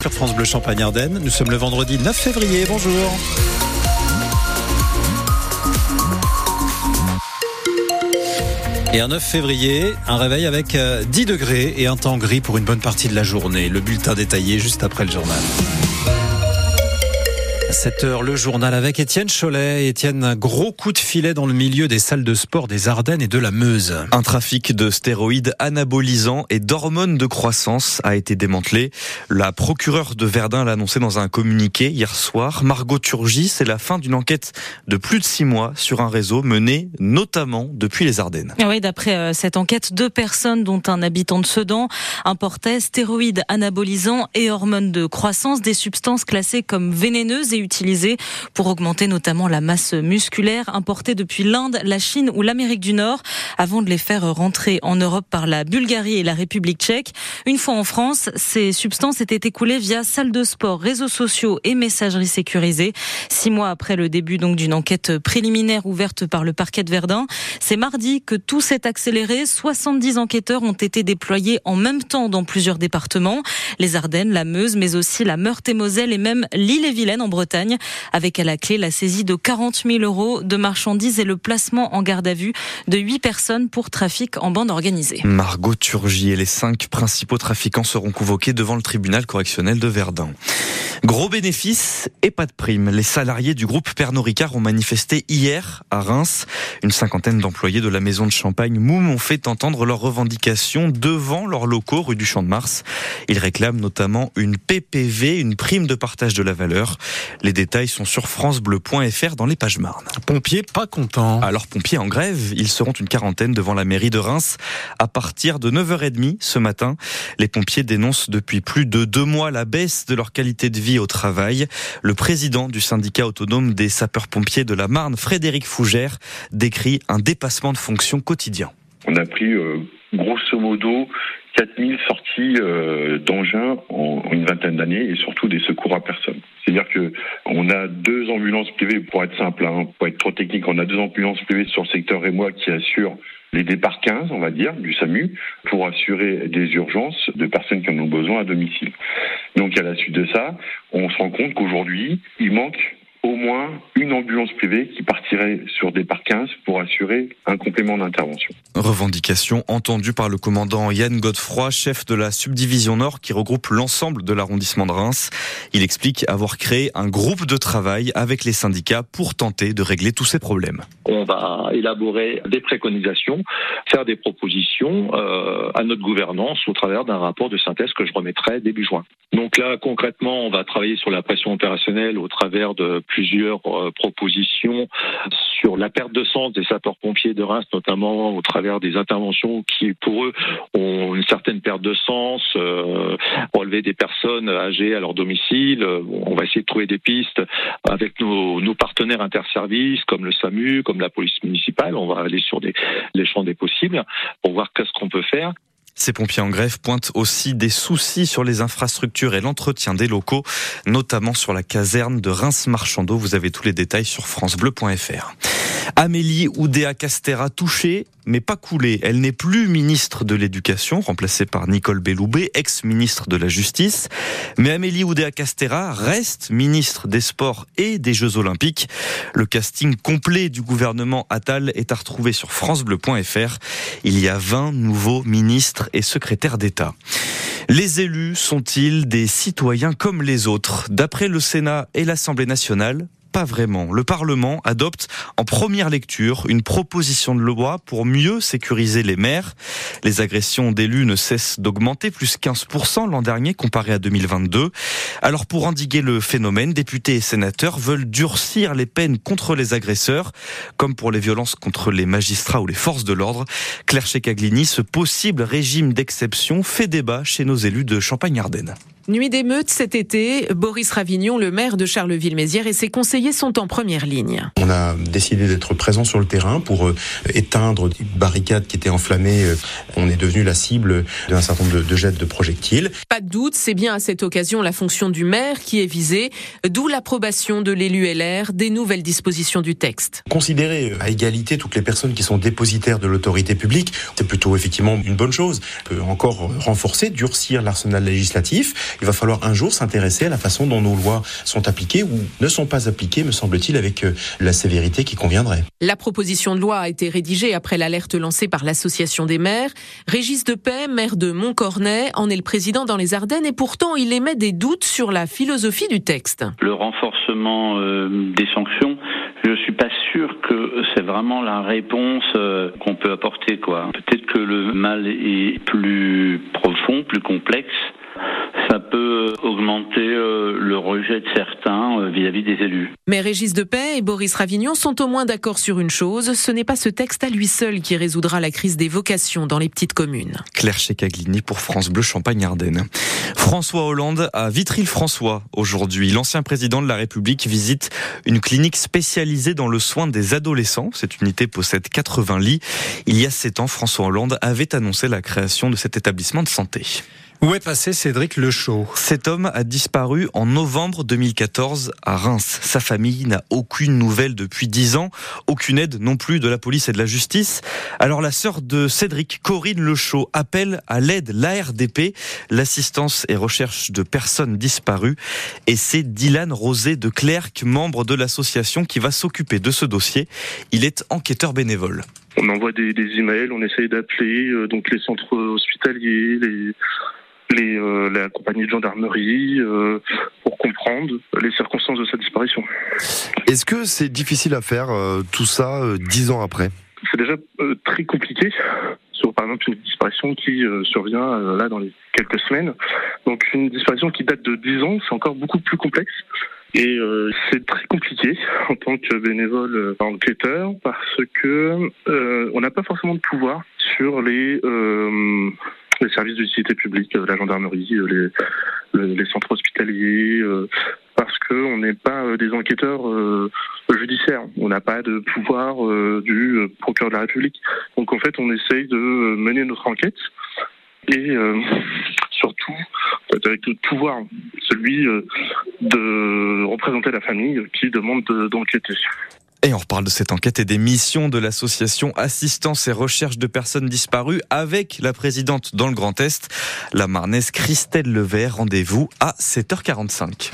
Sur France Bleu Champagne Ardenne, nous sommes le vendredi 9 février. Bonjour. Et un 9 février, un réveil avec 10 euh, degrés et un temps gris pour une bonne partie de la journée. Le bulletin détaillé juste après le journal. 7 heures, le journal avec Étienne Cholet. Étienne, un gros coup de filet dans le milieu des salles de sport des Ardennes et de la Meuse. Un trafic de stéroïdes anabolisants et d'hormones de croissance a été démantelé. La procureure de Verdun l'a annoncé dans un communiqué hier soir. Margot Turgis, c'est la fin d'une enquête de plus de six mois sur un réseau mené notamment depuis les Ardennes. Ah oui, d'après euh, cette enquête, deux personnes, dont un habitant de Sedan, importaient stéroïdes anabolisants et hormones de croissance, des substances classées comme vénéneuses et utilisés pour augmenter notamment la masse musculaire importée depuis l'Inde, la Chine ou l'Amérique du Nord avant de les faire rentrer en Europe par la Bulgarie et la République tchèque. Une fois en France, ces substances étaient écoulées via salles de sport, réseaux sociaux et messageries sécurisées. Six mois après le début donc d'une enquête préliminaire ouverte par le parquet de Verdun, c'est mardi que tout s'est accéléré. 70 enquêteurs ont été déployés en même temps dans plusieurs départements, les Ardennes, la Meuse, mais aussi la Meurthe-et-Moselle et même l'île-et-Vilaine en Bretagne avec à la clé la saisie de 40 000 euros de marchandises et le placement en garde à vue de 8 personnes pour trafic en bande organisée. Margot Turgy et les cinq principaux trafiquants seront convoqués devant le tribunal correctionnel de Verdun. Gros bénéfices et pas de prime. Les salariés du groupe Pernod Ricard ont manifesté hier à Reims. Une cinquantaine d'employés de la maison de Champagne Moum ont fait entendre leurs revendications devant leurs locaux rue du Champ de Mars. Ils réclament notamment une PPV, une prime de partage de la valeur. Les détails sont sur francebleu.fr dans les pages Marne. Pompiers pas contents. Alors pompiers en grève, ils seront une quarantaine devant la mairie de Reims à partir de 9h30 ce matin. Les pompiers dénoncent depuis plus de deux mois la baisse de leur qualité de vie au travail. Le président du syndicat autonome des sapeurs-pompiers de la Marne, Frédéric Fougère, décrit un dépassement de fonction quotidien. On a pris euh, grosso modo 4000 sorties euh, d'engins en, une vingtaine d'années et surtout des secours à personne. C'est-à-dire que on a deux ambulances privées, pour être simple, hein, pour être trop technique, on a deux ambulances privées sur le secteur rémois qui assurent les départs 15, on va dire, du SAMU, pour assurer des urgences de personnes qui en ont besoin à domicile. Donc à la suite de ça, on se rend compte qu'aujourd'hui, il manque au moins une ambulance privée qui partirait sur des par 15 pour assurer un complément d'intervention. Revendication entendue par le commandant Yann Godefroy, chef de la subdivision Nord qui regroupe l'ensemble de l'arrondissement de Reims. Il explique avoir créé un groupe de travail avec les syndicats pour tenter de régler tous ces problèmes. On va élaborer des préconisations, faire des propositions euh, à notre gouvernance au travers d'un rapport de synthèse que je remettrai début juin. Donc là, concrètement, on va travailler sur la pression opérationnelle au travers de plusieurs euh, propositions sur la perte de sens des sapeurs-pompiers de Reims, notamment au travers des interventions qui, pour eux, ont une certaine perte de sens, euh, relever des personnes âgées à leur domicile. On va essayer de trouver des pistes avec nos, nos partenaires interservices, comme le SAMU, comme la police municipale. On va aller sur les champs des possibles pour voir qu'est-ce qu'on peut faire. Ces pompiers en grève pointent aussi des soucis sur les infrastructures et l'entretien des locaux, notamment sur la caserne de Reims-Marchandeau. Vous avez tous les détails sur francebleu.fr. Amélie Oudéa Castera touchée mais pas coulée. Elle n'est plus ministre de l'Éducation, remplacée par Nicole Belloubet, ex-ministre de la Justice. Mais Amélie Oudéa Castera reste ministre des Sports et des Jeux Olympiques. Le casting complet du gouvernement Attal est à retrouver sur francebleu.fr. Il y a 20 nouveaux ministres et secrétaires d'État. Les élus sont-ils des citoyens comme les autres? D'après le Sénat et l'Assemblée nationale, pas vraiment. Le Parlement adopte en première lecture une proposition de loi pour mieux sécuriser les maires. Les agressions d'élus ne cessent d'augmenter, plus 15% l'an dernier comparé à 2022. Alors pour endiguer le phénomène, députés et sénateurs veulent durcir les peines contre les agresseurs, comme pour les violences contre les magistrats ou les forces de l'ordre. Claire Checaglini, ce possible régime d'exception fait débat chez nos élus de Champagne-Ardenne. Nuit d'émeute cet été, Boris Ravignon, le maire de Charleville-Mézières et ses conseillers sont en première ligne. On a décidé d'être présent sur le terrain pour euh, éteindre des barricades qui étaient enflammées. Euh, on est devenu la cible d'un certain nombre de, jets de projectiles. Pas de doute, c'est bien à cette occasion la fonction du maire qui est visée, d'où l'approbation de l'élu LR des nouvelles dispositions du texte. Considérer à égalité toutes les personnes qui sont dépositaires de l'autorité publique, c'est plutôt effectivement une bonne chose. On peut encore renforcer, durcir l'arsenal législatif. Il va falloir un jour s'intéresser à la façon dont nos lois sont appliquées ou ne sont pas appliquées, me semble-t-il, avec euh, la sévérité qui conviendrait. La proposition de loi a été rédigée après l'alerte lancée par l'Association des maires. Régis Depay, maire de Montcornet, en est le président dans les Ardennes et pourtant il émet des doutes sur la philosophie du texte. Le renforcement euh, des sanctions, je suis pas sûr que c'est vraiment la réponse euh, qu'on peut apporter. Peut-être que le mal est plus profond, plus complexe peut augmenter euh, le rejet de certains euh, vis-à-vis des élus. Mais Régis Depay et Boris Ravignon sont au moins d'accord sur une chose, ce n'est pas ce texte à lui seul qui résoudra la crise des vocations dans les petites communes. Claire Checaglini pour France Bleu Champagne-Ardenne. François Hollande à Vitry-le-François aujourd'hui. L'ancien président de la République visite une clinique spécialisée dans le soin des adolescents. Cette unité possède 80 lits. Il y a 7 ans, François Hollande avait annoncé la création de cet établissement de santé. Où est passé Cédric Lechaud Cet homme a disparu en novembre 2014 à Reims. Sa famille n'a aucune nouvelle depuis dix ans, aucune aide non plus de la police et de la justice. Alors la sœur de Cédric, Corinne Lechaud, appelle à l'aide l'ARDP, l'assistance et recherche de personnes disparues. Et c'est Dylan Rosé de Clerc, membre de l'association, qui va s'occuper de ce dossier. Il est enquêteur bénévole. On envoie des, des emails, on essaye d'appeler euh, donc les centres hospitaliers, les, les, euh, la compagnie de gendarmerie euh, pour comprendre les circonstances de sa disparition. Est-ce que c'est difficile à faire euh, tout ça euh, dix ans après? C'est déjà euh, très compliqué sur par exemple une disparition qui euh, survient euh, là dans les quelques semaines. Donc une disparition qui date de dix ans, c'est encore beaucoup plus complexe. Et euh, c'est très compliqué en tant que bénévole enquêteur parce que euh, on n'a pas forcément de pouvoir sur les euh, les services d'utilité publique, euh, la gendarmerie, euh, les, les, centres hospitaliers, euh, parce que on n'est pas des enquêteurs judiciaires. On n'a pas de pouvoir du procureur de la République. Donc en fait, on essaye de mener notre enquête et surtout avec le pouvoir, celui de représenter la famille qui demande de- d'enquêter. Et on reparle de cette enquête et des missions de l'association Assistance et Recherche de personnes disparues avec la présidente dans le Grand Est, la marnaise Christelle Levert. Rendez-vous à 7h45.